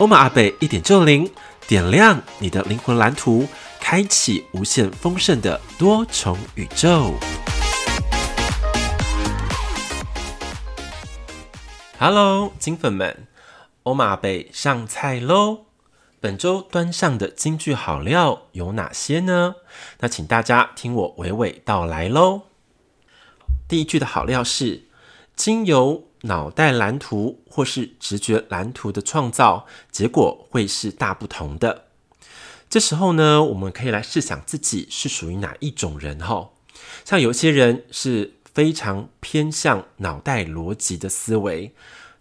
欧玛阿贝一点就灵，点亮你的灵魂蓝图，开启无限丰盛的多重宇宙。Hello，金粉们，欧玛阿贝上菜喽！本周端上的金句好料有哪些呢？那请大家听我娓娓道来喽。第一句的好料是经由脑袋蓝图或是直觉蓝图的创造，结果会是大不同的。这时候呢，我们可以来试想自己是属于哪一种人哈。像有些人是非常偏向脑袋逻辑的思维。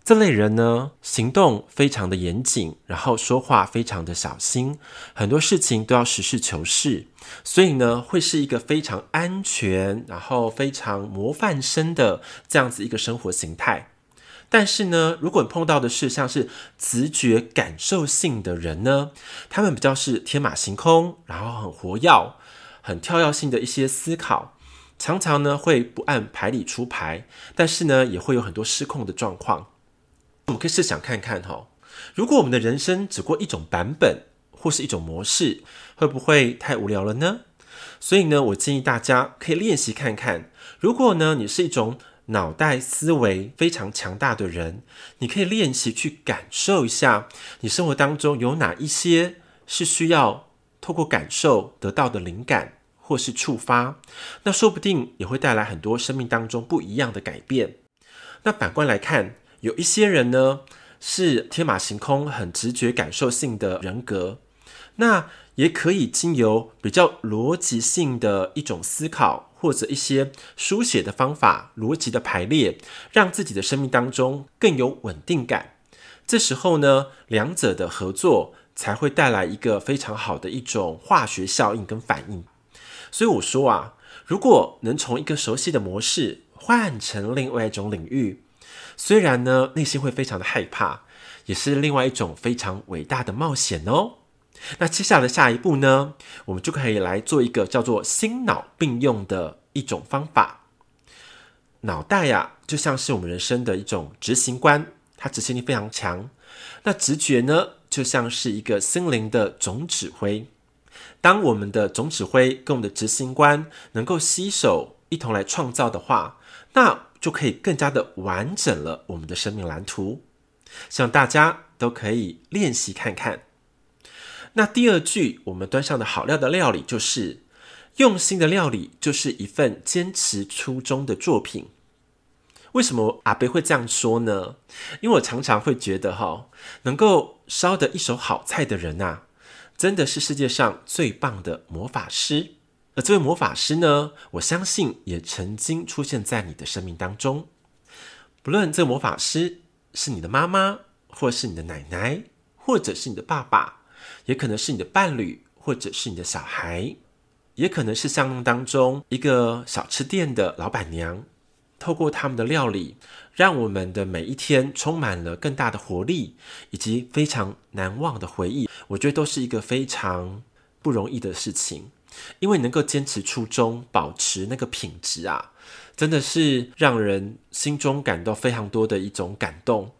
这类人呢，行动非常的严谨，然后说话非常的小心，很多事情都要实事求是，所以呢，会是一个非常安全，然后非常模范生的这样子一个生活形态。但是呢，如果你碰到的是像是直觉感受性的人呢，他们比较是天马行空，然后很活跃、很跳跃性的一些思考，常常呢会不按牌理出牌，但是呢，也会有很多失控的状况。我们可以试想看看哈，如果我们的人生只过一种版本或是一种模式，会不会太无聊了呢？所以呢，我建议大家可以练习看看。如果呢，你是一种脑袋思维非常强大的人，你可以练习去感受一下，你生活当中有哪一些是需要透过感受得到的灵感或是触发，那说不定也会带来很多生命当中不一样的改变。那反观来看。有一些人呢，是天马行空、很直觉感受性的人格，那也可以经由比较逻辑性的一种思考，或者一些书写的方法、逻辑的排列，让自己的生命当中更有稳定感。这时候呢，两者的合作才会带来一个非常好的一种化学效应跟反应。所以我说啊，如果能从一个熟悉的模式换成另外一种领域。虽然呢，内心会非常的害怕，也是另外一种非常伟大的冒险哦。那接下来下一步呢，我们就可以来做一个叫做心脑并用的一种方法。脑袋呀、就像是我们人生的一种执行官，它执行力非常强。那直觉呢，就像是一个心灵的总指挥。当我们的总指挥跟我们的执行官能够携手一同来创造的话，那就可以更加的完整了我们的生命蓝图，希望大家都可以练习看看。那第二句我们端上的好料的料理就是用心的料理，就是一份坚持初衷的作品。为什么阿贝会这样说呢？因为我常常会觉得哈，能够烧得一手好菜的人呐，真的是世界上最棒的魔法师。这位魔法师呢，我相信也曾经出现在你的生命当中。不论这个魔法师是你的妈妈，或是你的奶奶，或者是你的爸爸，也可能是你的伴侣，或者是你的小孩，也可能是巷弄当中一个小吃店的老板娘。透过他们的料理，让我们的每一天充满了更大的活力，以及非常难忘的回忆。我觉得都是一个非常不容易的事情。因为能够坚持初衷，保持那个品质啊，真的是让人心中感到非常多的一种感动。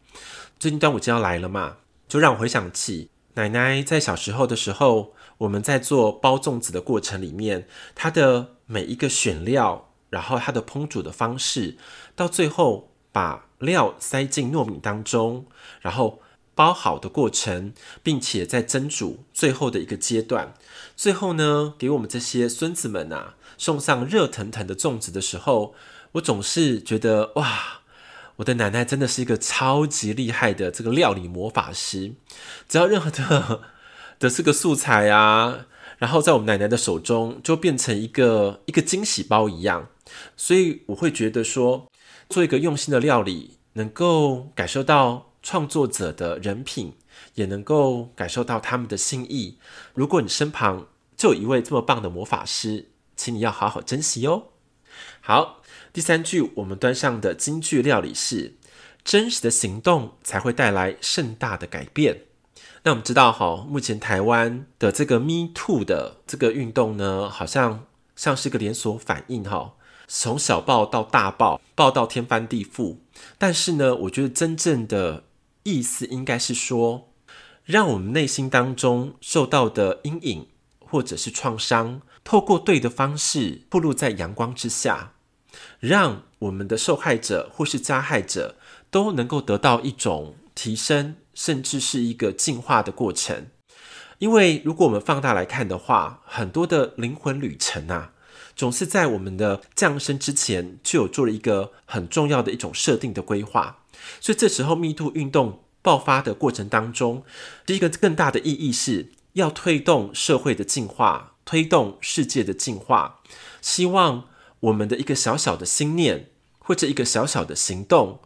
最近端午节要来了嘛，就让我回想起奶奶在小时候的时候，我们在做包粽子的过程里面，她的每一个选料，然后她的烹煮的方式，到最后把料塞进糯米当中，然后。包好的过程，并且在蒸煮最后的一个阶段，最后呢，给我们这些孙子们啊，送上热腾腾的粽子的时候，我总是觉得哇，我的奶奶真的是一个超级厉害的这个料理魔法师。只要任何的 的这个素材啊，然后在我们奶奶的手中就变成一个一个惊喜包一样，所以我会觉得说，做一个用心的料理，能够感受到。创作者的人品，也能够感受到他们的心意。如果你身旁就有一位这么棒的魔法师，请你要好好珍惜哦。好，第三句我们端上的金句料理是：真实的行动才会带来盛大的改变。那我们知道哈，目前台湾的这个 Me Too 的这个运动呢，好像像是个连锁反应哈，从小爆到大爆，爆到天翻地覆。但是呢，我觉得真正的意思应该是说，让我们内心当中受到的阴影或者是创伤，透过对的方式暴露在阳光之下，让我们的受害者或是加害者都能够得到一种提升。甚至是一个进化的过程，因为如果我们放大来看的话，很多的灵魂旅程啊，总是在我们的降生之前就有做了一个很重要的一种设定的规划。所以这时候密度运动爆发的过程当中，第一个更大的意义是要推动社会的进化，推动世界的进化。希望我们的一个小小的心念或者一个小小的行动。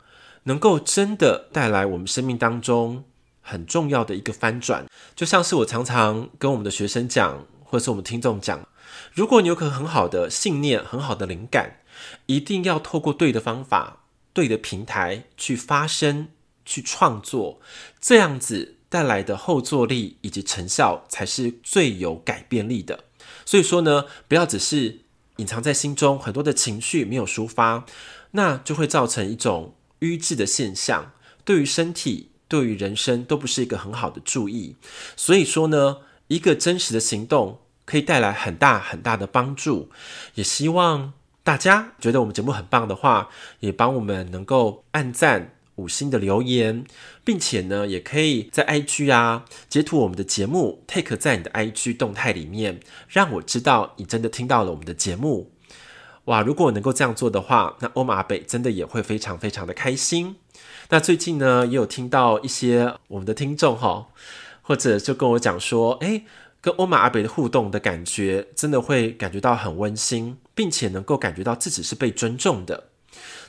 能够真的带来我们生命当中很重要的一个翻转，就像是我常常跟我们的学生讲，或者是我们听众讲，如果你有个很好的信念、很好的灵感，一定要透过对的方法、对的平台去发声、去创作，这样子带来的后坐力以及成效才是最有改变力的。所以说呢，不要只是隐藏在心中，很多的情绪没有抒发，那就会造成一种。瘀滞的现象，对于身体、对于人生都不是一个很好的注意。所以说呢，一个真实的行动可以带来很大很大的帮助。也希望大家觉得我们节目很棒的话，也帮我们能够按赞、五星的留言，并且呢，也可以在 IG 啊截图我们的节目，take 在你的 IG 动态里面，让我知道你真的听到了我们的节目。哇，如果能够这样做的话，那欧马北真的也会非常非常的开心。那最近呢，也有听到一些我们的听众哈，或者就跟我讲说，诶，跟欧玛阿北的互动的感觉，真的会感觉到很温馨，并且能够感觉到自己是被尊重的。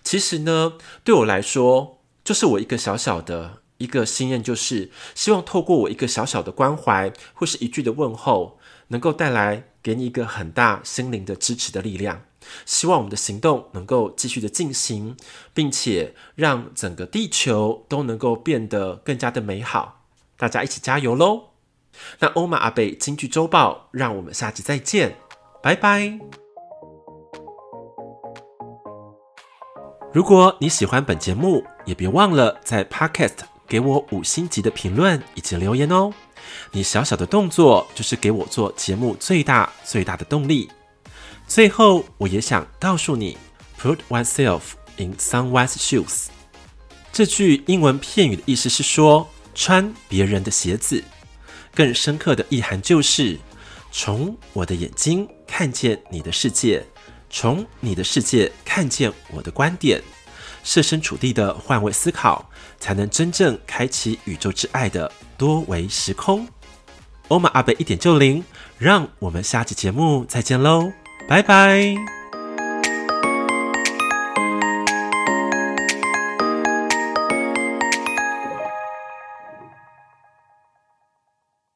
其实呢，对我来说，就是我一个小小的一个心愿，就是希望透过我一个小小的关怀，或是一句的问候，能够带来给你一个很大心灵的支持的力量。希望我们的行动能够继续的进行，并且让整个地球都能够变得更加的美好。大家一起加油喽！那欧玛阿贝京剧周报，让我们下期再见，拜拜。如果你喜欢本节目，也别忘了在 Podcast 给我五星级的评论以及留言哦。你小小的动作，就是给我做节目最大最大的动力。最后，我也想告诉你，Put oneself in someone's shoes。这句英文片语的意思是说，穿别人的鞋子。更深刻的意涵就是，从我的眼睛看见你的世界，从你的世界看见我的观点，设身处地的换位思考，才能真正开启宇宙之爱的多维时空。欧玛阿贝一点就灵，让我们下期节目再见喽！拜拜。